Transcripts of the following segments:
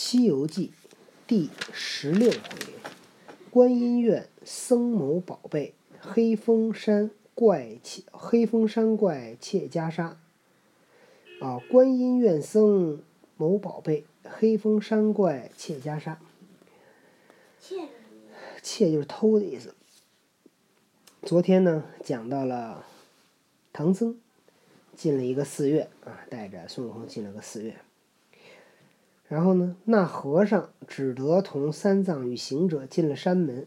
西游记》第十六回：观音院僧谋宝贝，黑风山怪窃黑风山怪窃袈裟。啊，观音院僧谋宝贝，黑风山怪窃袈裟。窃窃就是偷的意思。昨天呢，讲到了唐僧进了一个寺院啊，带着孙悟空进了个寺院。然后呢，那和尚只得同三藏与行者进了山门。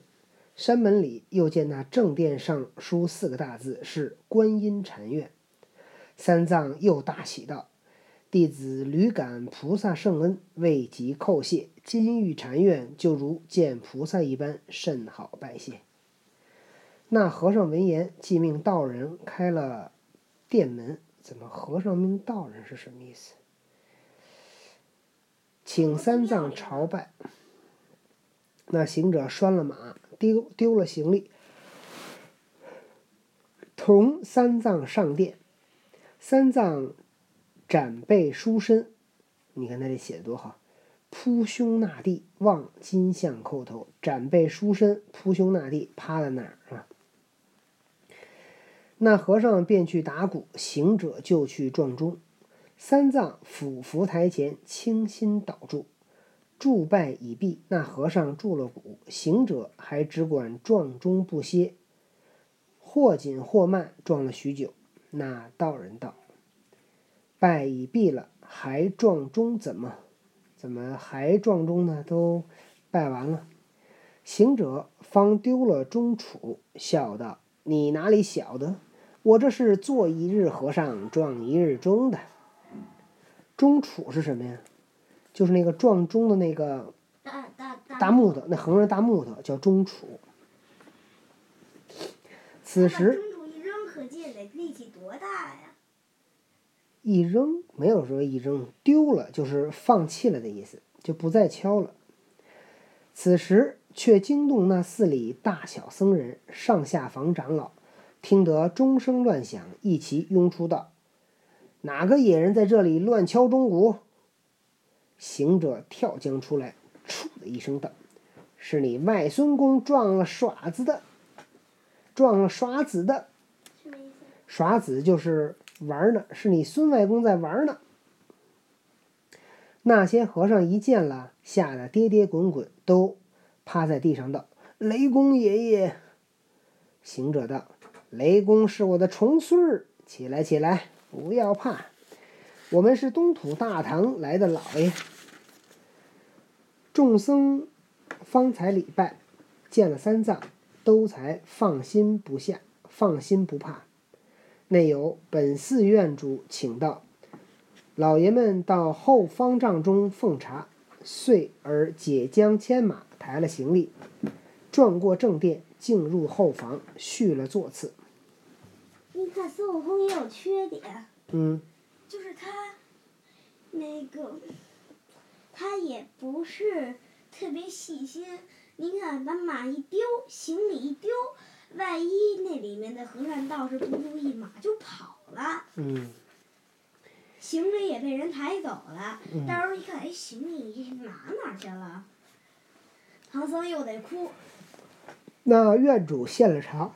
山门里又见那正殿上书四个大字是“观音禅院”。三藏又大喜道：“弟子屡感菩萨圣恩，未及叩谢。金玉禅院，就如见菩萨一般，甚好拜谢。”那和尚闻言，即命道人开了殿门。怎么和尚命道人是什么意思？请三藏朝拜。那行者拴了马，丢丢了行李，同三藏上殿。三藏展背书身，你看他这写的多好！扑胸纳地，望金像叩头，展背书身，扑胸纳地，趴在那儿啊。那和尚便去打鼓，行者就去撞钟。三藏俯伏台前，倾心祷祝，祝拜已毕。那和尚住了鼓，行者还只管撞钟不歇，或紧或慢，撞了许久。那道人道：“拜已毕了，还撞钟怎么？怎么还撞钟呢？都拜完了。”行者方丢了钟杵，笑道：“你哪里晓得？我这是做一日和尚撞一日钟的。钟杵是什么呀？就是那个撞钟的那个大大大大木头，那横着大木头叫钟杵。此时中途一扔，可见得力气多大呀！一扔，没有说一扔丢了，就是放弃了的意思，就不再敲了。此时却惊动那寺里大小僧人、上下房长老，听得钟声乱响，一齐拥出道：“哪个野人在这里乱敲钟鼓？”行者跳将出来，啐的一声道：“是你外孙公撞了耍子的，撞了耍子的。”？耍子就是玩呢，是你孙外公在玩呢。那些和尚一见了，吓得跌跌滚滚，都趴在地上道：“雷公爷爷！”行者道：“雷公是我的重孙儿，起来起来，不要怕，我们是东土大唐来的老爷。”众僧方才礼拜，见了三藏，都才放心不下，放心不怕。内有本寺院主请到，老爷们到后方丈中奉茶，遂而解缰牵马，抬了行李，转过正殿，进入后房，续了座次。你看孙悟空也有缺点，嗯就是他那个他也不是特别细心。您看，把马一丢，行李一丢，万一那里面的和尚道士不注意，马就跑了，嗯行李也被人抬走了。嗯到时候一看，哎，行李马哪去了？唐僧又得哭。那院主献了茶，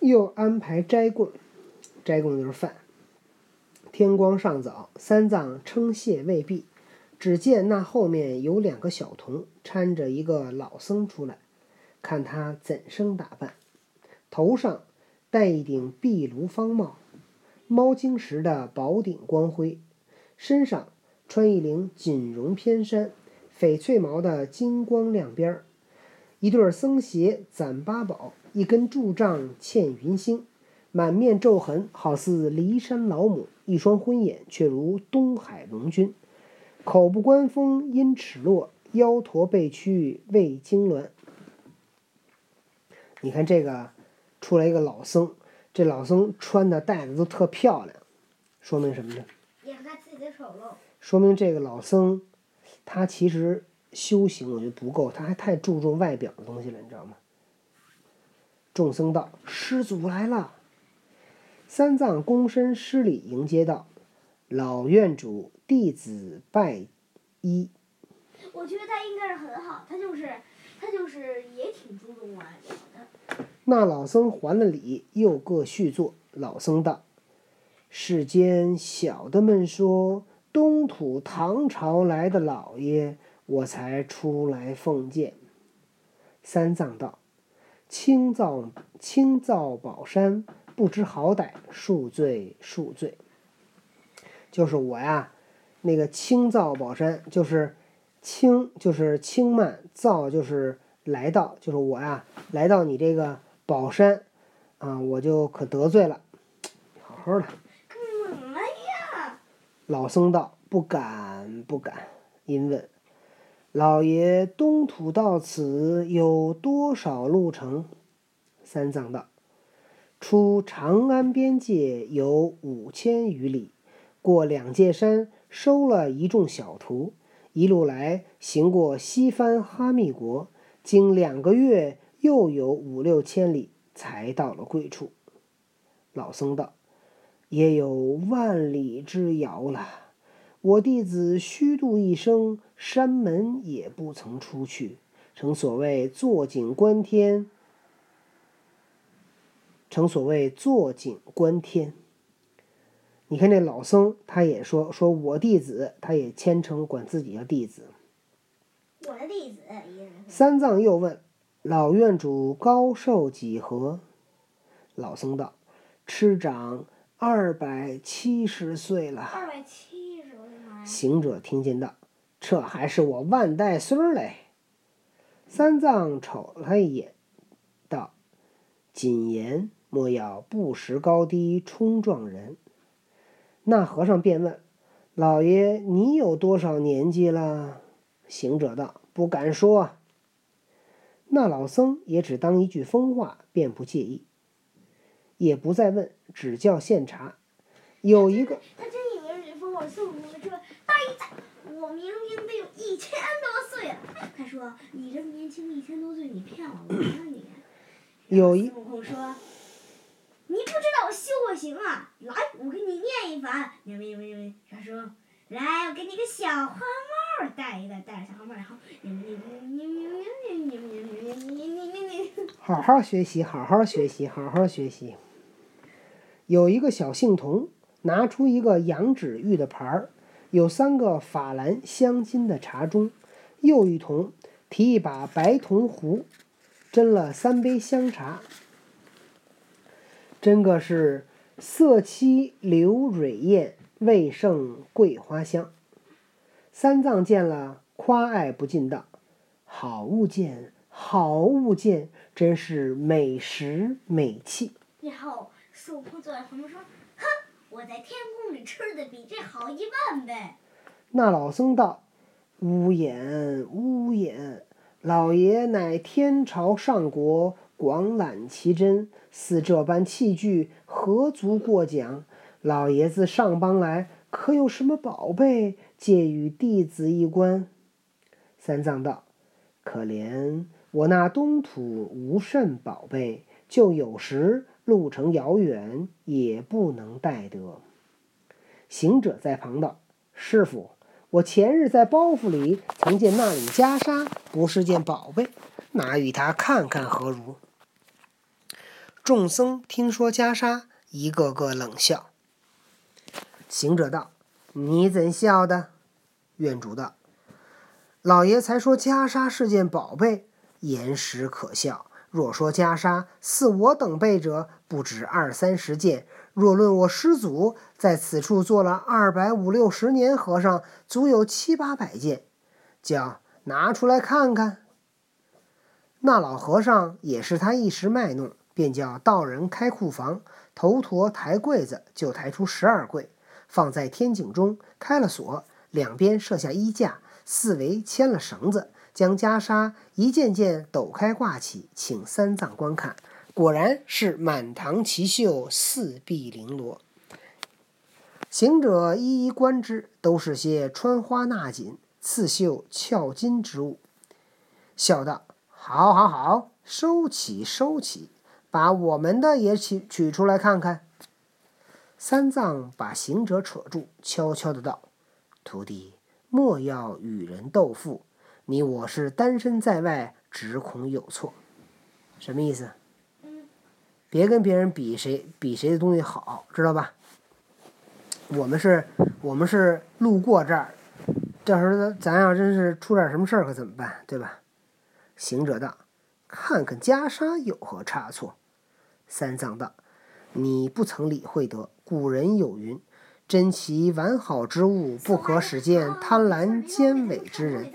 又安排斋供，斋供就是饭。天光尚早，三藏称谢未毕，只见那后面有两个小童搀着一个老僧出来，看他怎生打扮，头上戴一顶碧炉方帽，猫精石的宝顶光辉，身上穿一领锦绒偏衫，翡翠毛的金光亮边儿。一对僧鞋攒八宝，一根柱杖嵌云星，满面皱痕，好似骊山老母；一双昏眼，却如东海龙君。口不关风因齿落，腰驼背屈畏痉挛。你看这个，出来一个老僧，这老僧穿的戴的都特漂亮，说明什么呢？掩盖自己的丑陋。说明这个老僧，他其实修行我觉得不够，他还太注重外表的东西了，你知道吗？众僧道：“师祖来了。”三藏躬身施礼迎接道：“老院主，弟子拜一。我觉得他应该是很好，他就是他就是也挺注重外表的。那老僧还了礼，又各续坐。老僧道：“世间小的们说，东土唐朝来的老爷，我才出来奉见。”三藏道：“清造清造宝山，不知好歹，恕罪恕罪。”就是我呀，那个清造宝山，就是清就是轻慢，造就是来到，就是我呀来到你这个宝山，啊，我就可得罪了，好好的。干嘛呀？老僧道：“不敢不敢。”因问：“老爷东土到此有多少路程？”三藏道：“出长安边界有五千余里。”过两界山，收了一众小徒，一路来，行过西番哈密国，经两个月，又有五六千里，才到了贵处。老僧道：“也有万里之遥了。我弟子虚度一生，山门也不曾出去，成所谓坐井观天。成所谓坐井观天。”你看这老僧，他也说说我弟子，他也虔诚管自己叫弟子。我的弟子。三藏又问：“老院主高寿几何？”老僧道：“吃长二百七十岁了。”二百七！行者听见道：“这还是我万代孙嘞。”三藏瞅他一眼，道：“谨言莫要不识高低，冲撞人。”那和尚便问：“老爷，你有多少年纪了？”行者道：“不敢说。”那老僧也只当一句疯话，便不介意，也不再问，只叫现查。有一个，他真以为是疯话，送我说：“大姨子，我明明得有一千多岁了。”他说：“你这么年轻，一千多岁，你骗我了你？”有一孙悟空说。你不知道我修过行啊？来，我给你念一番。念念念念，他说：“来，我给你个小花帽戴一戴，戴着小花帽，然后念念念念念念念念念念念念。好好学习，好好学习，好好学习。有一个小姓童，拿出一个羊脂玉的盘儿，有三个法兰镶金的茶盅；又一同提一把白铜壶，斟了三杯香茶。真个是色凄流蕊艳，味胜桂花香。三藏见了，夸爱不尽，道：“好物件，好物件，真是美食美器。”然后孙悟空坐在旁边说：“，我在天宫里吃的比这好一万倍。”那老僧道：“乌眼乌眼，老爷乃天朝上国。”广揽奇珍，似这般器具，何足过奖？老爷子上邦来，可有什么宝贝，借与弟子一观？三藏道：“可怜我那东土无甚宝贝，就有时路程遥远，也不能带得。”行者在旁道：“师傅，我前日在包袱里曾见那领袈裟，不是件宝贝，拿与他看看何如？”众僧听说袈裟，一个个冷笑。行者道：“你怎笑的？”愿主道：“老爷才说袈裟是件宝贝，言实可笑。若说袈裟似我等辈者，不止二三十件；若论我师祖在此处做了二百五六十年和尚，足有七八百件。叫拿出来看看。”那老和尚也是他一时卖弄。便叫道人开库房，头陀抬柜子，就抬出十二柜，放在天井中，开了锁，两边设下衣架，四围牵了绳子，将袈裟一件件抖开挂起，请三藏观看。果然是满堂奇绣，四壁绫罗。行者一一观之，都是些穿花纳锦、刺绣俏金之物，笑道：“好，好，好，收起，收起。”把我们的也取取出来看看。三藏把行者扯住，悄悄的道：“徒弟，莫要与人斗富。你我是单身在外，只恐有错。什么意思？别跟别人比谁比谁的东西好，知道吧？我们是，我们是路过这儿，这时候咱要真是出点什么事儿，可怎么办？对吧？行者道：“看看袈裟有何差错？”三藏道：“你不曾理会得，古人有云：‘珍奇完好之物，不可使见贪婪奸伪之人。’”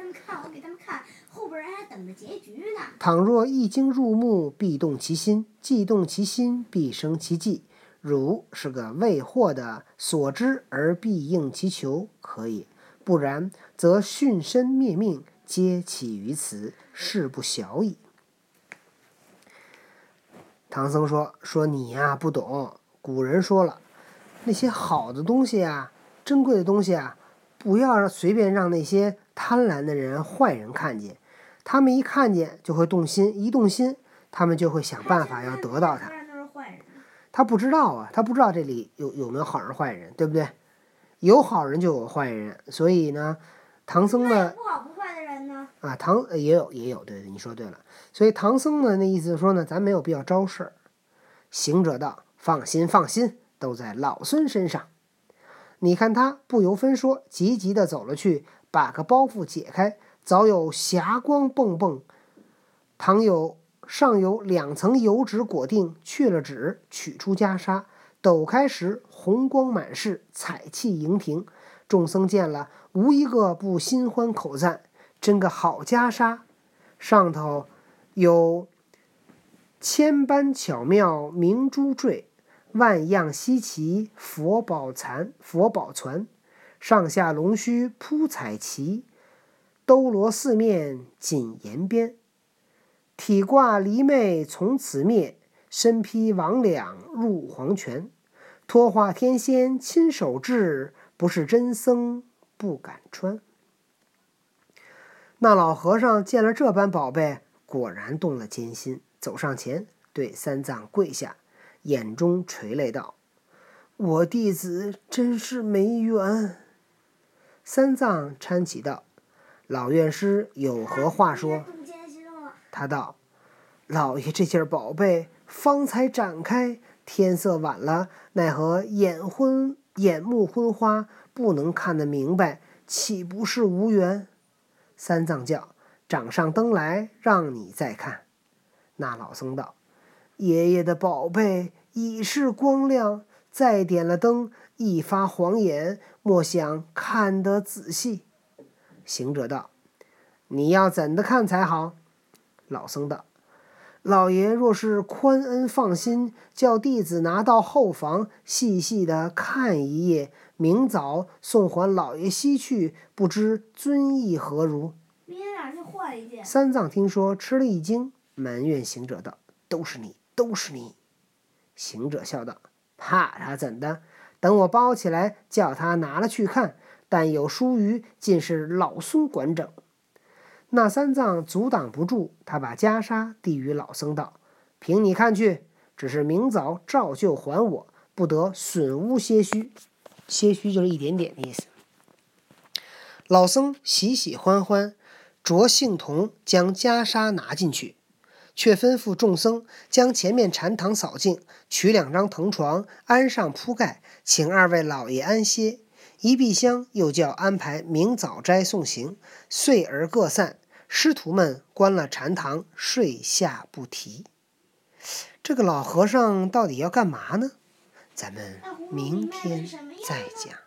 倘若一经入目，必动其心；既动其心，必生其计。汝是个未获的，所知而必应其求，可也；不然，则殉身灭命，皆起于此，事不小矣。唐僧说：“说你呀，不懂。古人说了，那些好的东西啊，珍贵的东西啊，不要随便让那些贪婪的人、坏人看见。”他们一看见就会动心，一动心，他们就会想办法要得到他。他不知道啊，他不知道这里有有没有好人坏人，对不对？有好人就有坏人，所以呢，唐僧的不好不坏的人呢？啊，唐也有也有，对对，你说对了。所以唐僧呢，那意思说呢，咱没有必要招事儿。行者道：“放心放心，都在老孙身上。”你看他不由分说，急急的走了去，把个包袱解开。早有霞光迸迸，倘有上有两层油纸裹定，去了纸，取出袈裟，抖开时，红光满室，彩气盈庭。众僧见了，无一个不心欢口赞，真个好袈裟！上头有千般巧妙明珠坠，万样稀奇佛宝残佛宝攒，上下龙须铺彩旗。兜罗四面锦沿边，体挂离袂从此灭，身披魍魉入黄泉。托化天仙亲手制，不是真僧不敢穿。那老和尚见了这般宝贝，果然动了奸心，走上前对三藏跪下，眼中垂泪道：“我弟子真是没缘。”三藏搀起道。老院师有何话说？他道：“老爷这件宝贝方才展开，天色晚了，奈何眼昏眼目昏花，不能看得明白，岂不是无缘？”三藏叫：“掌上灯来，让你再看。”那老僧道：“爷爷的宝贝已是光亮，再点了灯，一发晃眼，莫想看得仔细。”行者道：“你要怎的看才好？”老僧道：“老爷若是宽恩放心，叫弟子拿到后房细细的看一夜，明早送还老爷西去，不知尊意何如？”明天晚上去换一件。三藏听说，吃了一惊，埋怨行者道：“都是你，都是你！”行者笑道：“怕他怎的？等我包起来，叫他拿了去看。”但有疏虞，尽是老孙管整。那三藏阻挡不住，他把袈裟递与老僧道：“凭你看去，只是明早照旧还我，不得损污些虚。些虚就是一点点的意思。”老僧喜喜欢欢，着杏童将袈裟拿进去，却吩咐众僧将前面禅堂扫净，取两张藤床安上铺盖，请二位老爷安歇。一碧香，又叫安排明早斋送行，遂而各散。师徒们关了禅堂，睡下不提。这个老和尚到底要干嘛呢？咱们明天再讲。